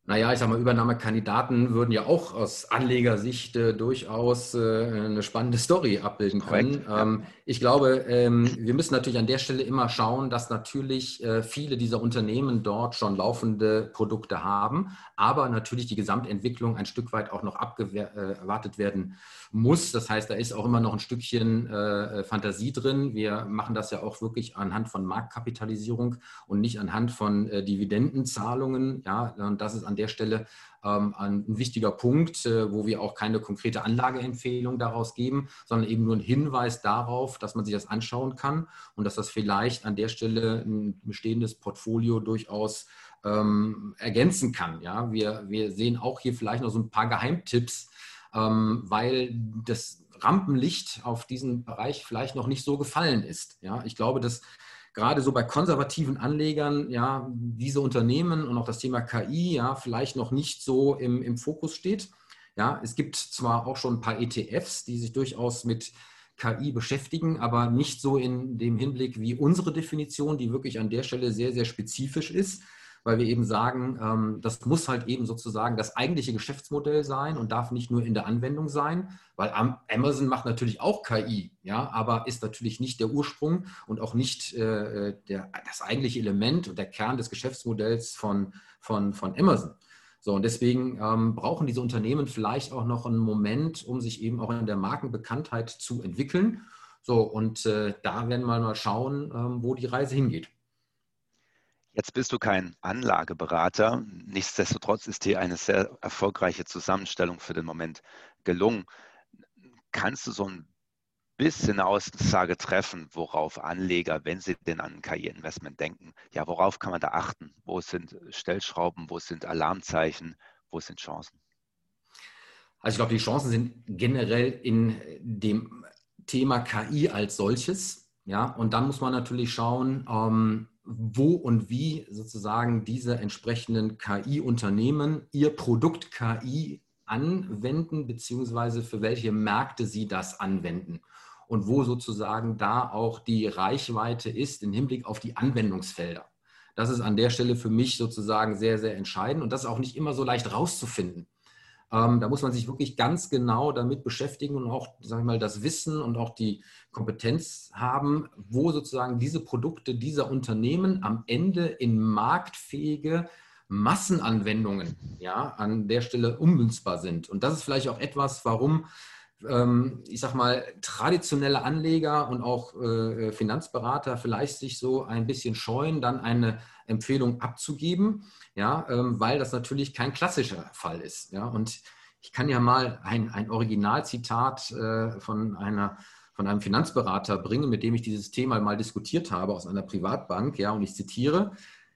Naja, ich sag mal, Übernahmekandidaten würden ja auch aus Anlegersicht äh, durchaus äh, eine spannende Story abbilden können. Ähm, ich glaube, ähm, wir müssen natürlich an der Stelle immer schauen, dass natürlich äh, viele dieser Unternehmen dort schon laufende Produkte haben, aber natürlich die Gesamtentwicklung ein Stück weit auch noch abgewartet äh, werden muss. Das heißt, da ist auch immer noch ein Stückchen äh, Fantasie drin. Wir machen das ja auch wirklich anhand von Marktkapitalisierung und nicht anhand von äh, Dividendenzahlungen. Ja, und das ist an der Stelle ähm, ein wichtiger Punkt, äh, wo wir auch keine konkrete Anlageempfehlung daraus geben, sondern eben nur einen Hinweis darauf, dass man sich das anschauen kann und dass das vielleicht an der Stelle ein bestehendes Portfolio durchaus ähm, ergänzen kann. Ja, wir, wir sehen auch hier vielleicht noch so ein paar Geheimtipps, ähm, weil das Rampenlicht auf diesen Bereich vielleicht noch nicht so gefallen ist. Ja, ich glaube, dass gerade so bei konservativen Anlegern ja diese Unternehmen und auch das Thema KI ja vielleicht noch nicht so im, im Fokus steht. Ja, es gibt zwar auch schon ein paar ETFs, die sich durchaus mit KI beschäftigen, aber nicht so in dem Hinblick wie unsere Definition, die wirklich an der Stelle sehr, sehr spezifisch ist weil wir eben sagen, ähm, das muss halt eben sozusagen das eigentliche Geschäftsmodell sein und darf nicht nur in der Anwendung sein, weil Amazon macht natürlich auch KI, ja, aber ist natürlich nicht der Ursprung und auch nicht äh, der, das eigentliche Element und der Kern des Geschäftsmodells von, von, von Amazon. So, und deswegen ähm, brauchen diese Unternehmen vielleicht auch noch einen Moment, um sich eben auch in der Markenbekanntheit zu entwickeln. So, und äh, da werden wir mal schauen, ähm, wo die Reise hingeht. Jetzt bist du kein Anlageberater. Nichtsdestotrotz ist dir eine sehr erfolgreiche Zusammenstellung für den Moment gelungen. Kannst du so ein bisschen eine Aussage treffen, worauf Anleger, wenn sie denn an KI-Investment denken, ja, worauf kann man da achten? Wo sind Stellschrauben, wo sind Alarmzeichen, wo sind Chancen? Also ich glaube, die Chancen sind generell in dem Thema KI als solches. Ja, und dann muss man natürlich schauen, ähm, wo und wie sozusagen diese entsprechenden KI-Unternehmen ihr Produkt KI anwenden, beziehungsweise für welche Märkte sie das anwenden und wo sozusagen da auch die Reichweite ist im Hinblick auf die Anwendungsfelder. Das ist an der Stelle für mich sozusagen sehr, sehr entscheidend und das ist auch nicht immer so leicht rauszufinden. Ähm, da muss man sich wirklich ganz genau damit beschäftigen und auch, sage ich mal, das Wissen und auch die Kompetenz haben, wo sozusagen diese Produkte dieser Unternehmen am Ende in marktfähige Massenanwendungen ja, an der Stelle ummünzbar sind. Und das ist vielleicht auch etwas, warum ähm, ich sag mal, traditionelle Anleger und auch äh, Finanzberater vielleicht sich so ein bisschen scheuen, dann eine Empfehlung abzugeben, ja, ähm, weil das natürlich kein klassischer Fall ist. Ja, und ich kann ja mal ein, ein Originalzitat äh, von einer von einem Finanzberater bringen, mit dem ich dieses Thema mal diskutiert habe aus einer Privatbank, ja, und ich zitiere,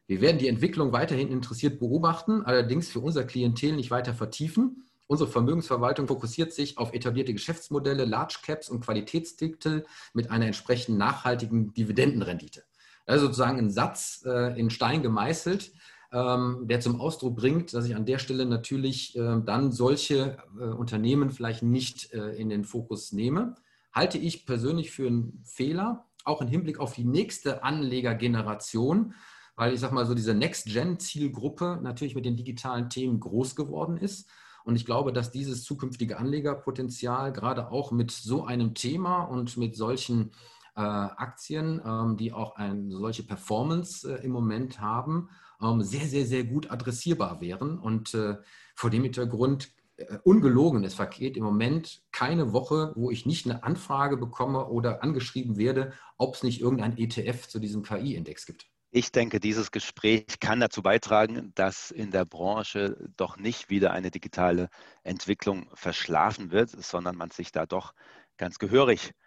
wir werden die Entwicklung weiterhin interessiert beobachten, allerdings für unser Klientel nicht weiter vertiefen. Unsere Vermögensverwaltung fokussiert sich auf etablierte Geschäftsmodelle, Large Caps und Qualitätstitel mit einer entsprechend nachhaltigen Dividendenrendite. Also sozusagen ein Satz äh, in Stein gemeißelt, ähm, der zum Ausdruck bringt, dass ich an der Stelle natürlich äh, dann solche äh, Unternehmen vielleicht nicht äh, in den Fokus nehme. Halte ich persönlich für einen Fehler, auch im Hinblick auf die nächste Anlegergeneration, weil ich sage mal so diese Next-Gen-Zielgruppe natürlich mit den digitalen Themen groß geworden ist und ich glaube, dass dieses zukünftige Anlegerpotenzial gerade auch mit so einem Thema und mit solchen äh, Aktien, ähm, die auch eine solche Performance äh, im Moment haben, ähm, sehr, sehr, sehr gut adressierbar wären. Und äh, vor dem Hintergrund äh, ungelogen, es vergeht im Moment keine Woche, wo ich nicht eine Anfrage bekomme oder angeschrieben werde, ob es nicht irgendein ETF zu diesem KI-Index gibt. Ich denke, dieses Gespräch kann dazu beitragen, dass in der Branche doch nicht wieder eine digitale Entwicklung verschlafen wird, sondern man sich da doch ganz gehörig äh,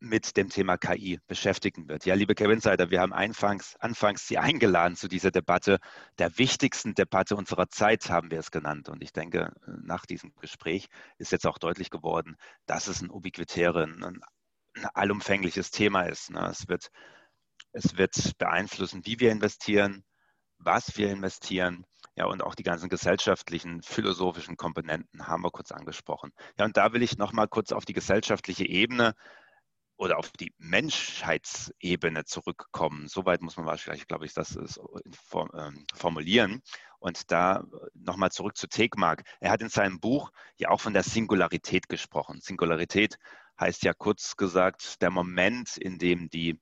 mit dem Thema KI beschäftigen wird. Ja, liebe Kevin Insider, wir haben anfangs, anfangs Sie eingeladen zu dieser Debatte. Der wichtigsten Debatte unserer Zeit haben wir es genannt. Und ich denke, nach diesem Gespräch ist jetzt auch deutlich geworden, dass es ein ubiquitäres, ein, ein allumfängliches Thema ist. Ne? Es wird es wird beeinflussen, wie wir investieren, was wir investieren. Ja, und auch die ganzen gesellschaftlichen, philosophischen Komponenten haben wir kurz angesprochen. Ja, und da will ich nochmal kurz auf die gesellschaftliche Ebene oder auf die Menschheitsebene zurückkommen. Soweit muss man wahrscheinlich, glaube ich, das ähm, formulieren. Und da nochmal zurück zu Tegmark. Er hat in seinem Buch ja auch von der Singularität gesprochen. Singularität heißt ja kurz gesagt der Moment, in dem die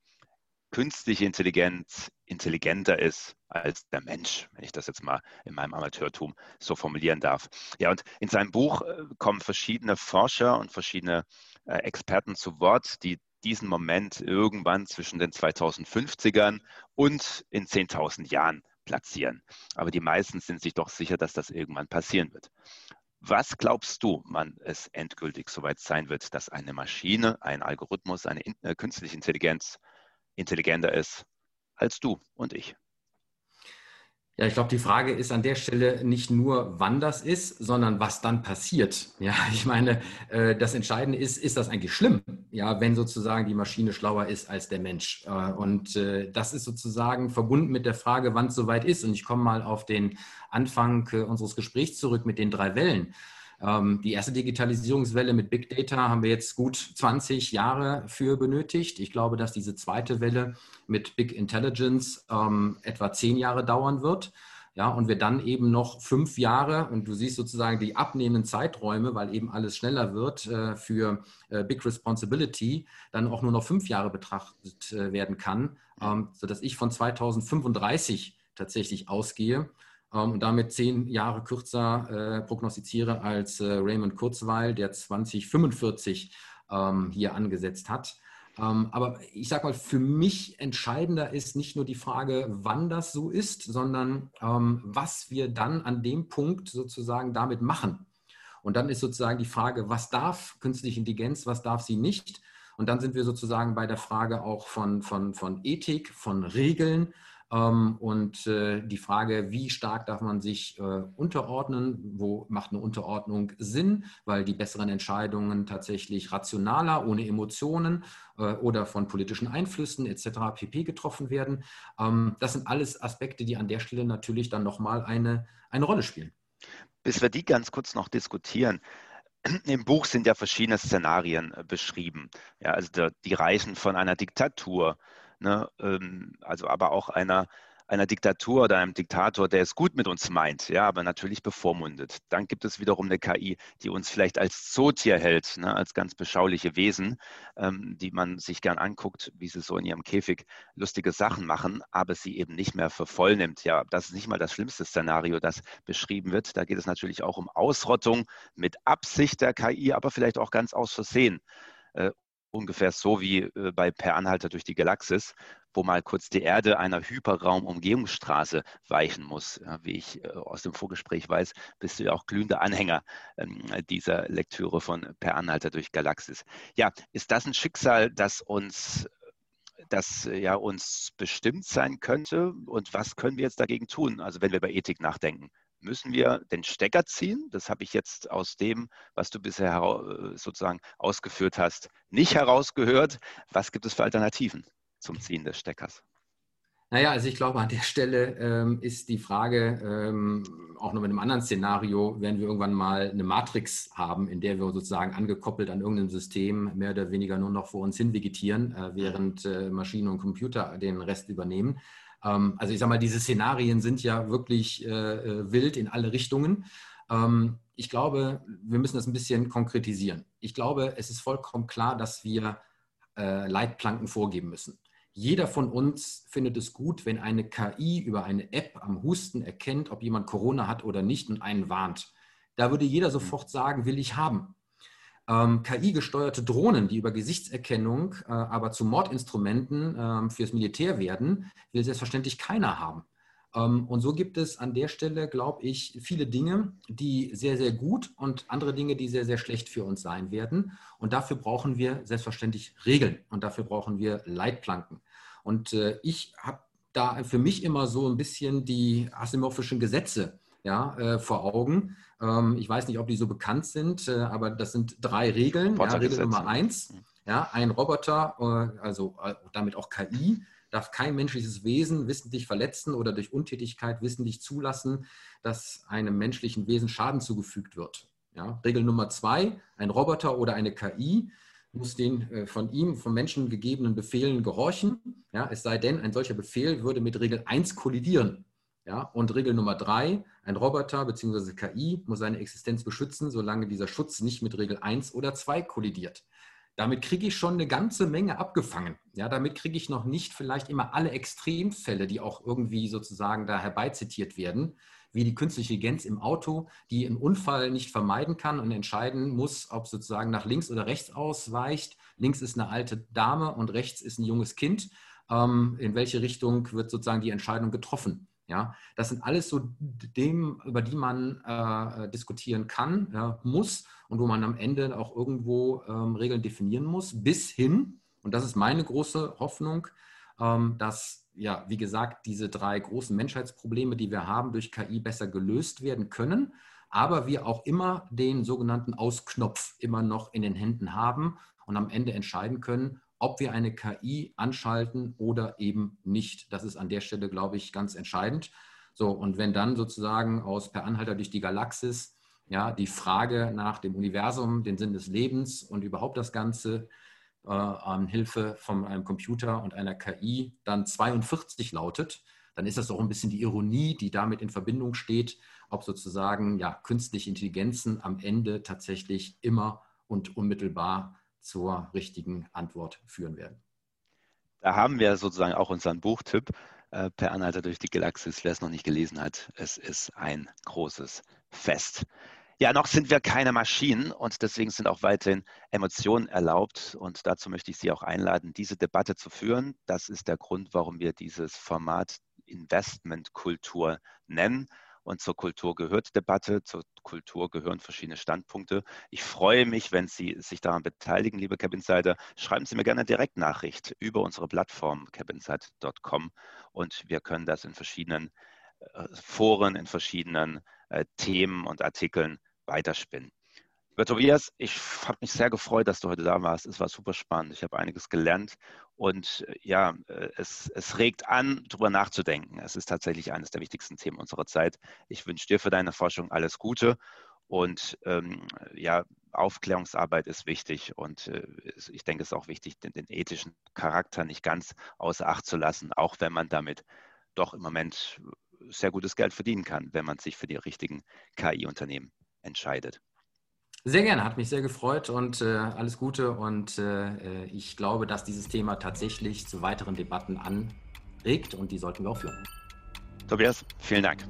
künstliche Intelligenz intelligenter ist als der Mensch, wenn ich das jetzt mal in meinem Amateurtum so formulieren darf. Ja, und in seinem Buch äh, kommen verschiedene Forscher und verschiedene äh, Experten zu Wort, die diesen Moment irgendwann zwischen den 2050ern und in 10.000 Jahren platzieren. Aber die meisten sind sich doch sicher, dass das irgendwann passieren wird. Was glaubst du, wann es endgültig soweit sein wird, dass eine Maschine, ein Algorithmus, eine äh, künstliche Intelligenz intelligenter ist als du und ich? Ja, ich glaube, die Frage ist an der Stelle nicht nur, wann das ist, sondern was dann passiert. Ja, ich meine, äh, das Entscheidende ist, ist das eigentlich schlimm? Ja, wenn sozusagen die Maschine schlauer ist als der Mensch. Äh, und äh, das ist sozusagen verbunden mit der Frage, wann es soweit ist. Und ich komme mal auf den Anfang unseres Gesprächs zurück mit den drei Wellen. Ähm, die erste Digitalisierungswelle mit Big Data haben wir jetzt gut 20 Jahre für benötigt. Ich glaube, dass diese zweite Welle mit Big Intelligence ähm, etwa zehn Jahre dauern wird. Ja, und wir dann eben noch fünf Jahre, und du siehst sozusagen die abnehmenden Zeiträume, weil eben alles schneller wird äh, für äh, Big Responsibility, dann auch nur noch fünf Jahre betrachtet äh, werden kann, ähm, sodass ich von 2035 tatsächlich ausgehe und damit zehn Jahre kürzer äh, prognostiziere als äh, Raymond Kurzweil, der 2045 ähm, hier angesetzt hat. Ähm, aber ich sage mal, für mich entscheidender ist nicht nur die Frage, wann das so ist, sondern ähm, was wir dann an dem Punkt sozusagen damit machen. Und dann ist sozusagen die Frage, was darf künstliche Intelligenz, was darf sie nicht? Und dann sind wir sozusagen bei der Frage auch von, von, von Ethik, von Regeln, ähm, und äh, die Frage, wie stark darf man sich äh, unterordnen, wo macht eine Unterordnung Sinn, weil die besseren Entscheidungen tatsächlich rationaler, ohne Emotionen äh, oder von politischen Einflüssen etc. pp. getroffen werden. Ähm, das sind alles Aspekte, die an der Stelle natürlich dann nochmal eine, eine Rolle spielen. Bis wir die ganz kurz noch diskutieren, im Buch sind ja verschiedene Szenarien beschrieben. Ja, also die reichen von einer Diktatur ne, ähm, also aber auch einer, einer Diktatur oder einem Diktator, der es gut mit uns meint, ja, aber natürlich bevormundet. Dann gibt es wiederum eine KI, die uns vielleicht als Zootier hält, ne, als ganz beschauliche Wesen, ähm, die man sich gern anguckt, wie sie so in ihrem Käfig lustige Sachen machen, aber sie eben nicht mehr für voll nimmt. Ja, das ist nicht mal das schlimmste Szenario, das beschrieben wird. Da geht es natürlich auch um Ausrottung mit Absicht der KI, aber vielleicht auch ganz aus Versehen. Äh, ungefähr so wie äh, bei Per Anhalter durch die Galaxis, wo mal kurz die Erde einer Hyperraum-Umgehungsstraße weichen muss. Wie ich äh, aus dem Vorgespräch weiß, bist du ja auch glühender Anhänger ähm, dieser Lektüre von Per Anhalter durch Galaxis. Ja, ist das ein Schicksal, das uns das ja uns bestimmt sein könnte und was können wir jetzt dagegen tun? Also wenn wir über Ethik nachdenken müssen wir den Stecker ziehen. Das habe ich jetzt aus dem, was du bisher äh, sozusagen ausgeführt hast, nicht herausgehört. Was gibt es für Alternativen zum Ziehen des Steckers? Naja, also ich glaube, an der Stelle ähm, ist die Frage, ähm, auch noch mit einem anderen Szenario, werden wir irgendwann mal eine Matrix haben, in der wir sozusagen angekoppelt an irgendeinem System mehr oder weniger nur noch vor uns hin vegetieren, äh, während äh, Maschinen und Computer den Rest übernehmen. Ähm, also ich sage mal, diese Szenarien sind ja wirklich äh, äh, wild in alle Richtungen. Ähm, ich glaube, wir müssen das ein bisschen konkretisieren. Ich glaube, es ist vollkommen klar, dass wir äh, Leitplanken vorgeben müssen. Jeder von uns findet es gut, wenn eine KI über eine App am Husten erkennt, ob jemand Corona hat oder nicht und einen warnt. Da würde jeder sofort sagen, will ich haben. Ähm, KI-gesteuerte Drohnen, die über Gesichtserkennung äh, aber zu Mordinstrumenten ähm, fürs Militär werden, will selbstverständlich keiner haben. Ähm, und so gibt es an der Stelle, glaube ich, viele Dinge, die sehr, sehr gut und andere Dinge, die sehr, sehr schlecht für uns sein werden. Und dafür brauchen wir selbstverständlich Regeln und dafür brauchen wir Leitplanken. Und äh, ich habe da für mich immer so ein bisschen die asimorphischen Gesetze ja, äh, vor Augen. Ähm, ich weiß nicht, ob die so bekannt sind, äh, aber das sind drei Regeln. Ja, Regel Nummer eins, ja, ein Roboter, äh, also äh, damit auch KI, darf kein menschliches Wesen wissentlich verletzen oder durch Untätigkeit wissentlich zulassen, dass einem menschlichen Wesen Schaden zugefügt wird. Ja. Regel Nummer zwei, ein Roboter oder eine KI muss den äh, von ihm, vom Menschen gegebenen Befehlen gehorchen. Ja, es sei denn, ein solcher Befehl würde mit Regel 1 kollidieren. Ja, und Regel Nummer drei, ein Roboter bzw. KI muss seine Existenz beschützen, solange dieser Schutz nicht mit Regel 1 oder 2 kollidiert. Damit kriege ich schon eine ganze Menge abgefangen. Ja, damit kriege ich noch nicht vielleicht immer alle Extremfälle, die auch irgendwie sozusagen da herbeizitiert werden, wie die künstliche Intelligenz im Auto, die einen Unfall nicht vermeiden kann und entscheiden muss, ob sozusagen nach links oder rechts ausweicht. Links ist eine alte Dame und rechts ist ein junges Kind. Ähm, in welche Richtung wird sozusagen die Entscheidung getroffen? Ja, das sind alles so Themen, über die man äh, diskutieren kann, ja, muss und wo man am Ende auch irgendwo ähm, Regeln definieren muss, bis hin, und das ist meine große Hoffnung, ähm, dass, ja, wie gesagt, diese drei großen Menschheitsprobleme, die wir haben, durch KI besser gelöst werden können, aber wir auch immer den sogenannten Ausknopf immer noch in den Händen haben und am Ende entscheiden können, ob wir eine KI anschalten oder eben nicht. Das ist an der Stelle, glaube ich, ganz entscheidend. So, und wenn dann sozusagen aus Per Anhalter durch die Galaxis ja, die Frage nach dem Universum, den Sinn des Lebens und überhaupt das Ganze äh, an Hilfe von einem Computer und einer KI dann 42 lautet, dann ist das auch ein bisschen die Ironie, die damit in Verbindung steht, ob sozusagen ja, künstliche Intelligenzen am Ende tatsächlich immer und unmittelbar zur richtigen Antwort führen werden. Da haben wir sozusagen auch unseren Buchtipp äh, per Anhalter durch die Galaxis. Wer es noch nicht gelesen hat, es ist ein großes Fest. Ja, noch sind wir keine Maschinen und deswegen sind auch weiterhin Emotionen erlaubt. Und dazu möchte ich Sie auch einladen, diese Debatte zu führen. Das ist der Grund, warum wir dieses Format Investmentkultur nennen. Und zur Kultur gehört Debatte, zur Kultur gehören verschiedene Standpunkte. Ich freue mich, wenn Sie sich daran beteiligen, liebe Cap Insider. Schreiben Sie mir gerne eine Direktnachricht über unsere Plattform capinsight.com und wir können das in verschiedenen äh, Foren, in verschiedenen äh, Themen und Artikeln weiterspinnen. Lieber Tobias, ich habe mich sehr gefreut, dass du heute da warst. Es war super spannend. Ich habe einiges gelernt und äh, ja, äh, es, es regt an, darüber nachzudenken. Es ist tatsächlich eines der wichtigsten Themen unserer Zeit. Ich wünsche dir für deine Forschung alles Gute und ähm, ja, Aufklärungsarbeit ist wichtig und äh, ich denke, es ist auch wichtig, den, den, ethischen Charakter nicht ganz außer Acht zu lassen, auch wenn man damit doch im Moment sehr gutes Geld verdienen kann, wenn man sich für die richtigen KI-Unternehmen entscheidet. Sehr gerne, hat mich sehr gefreut und äh, alles Gute. Und äh, äh, ich glaube, dass dieses Thema tatsächlich zu weiteren Debatten anregt und die sollten wir auch führen. Tobias, vielen Dank.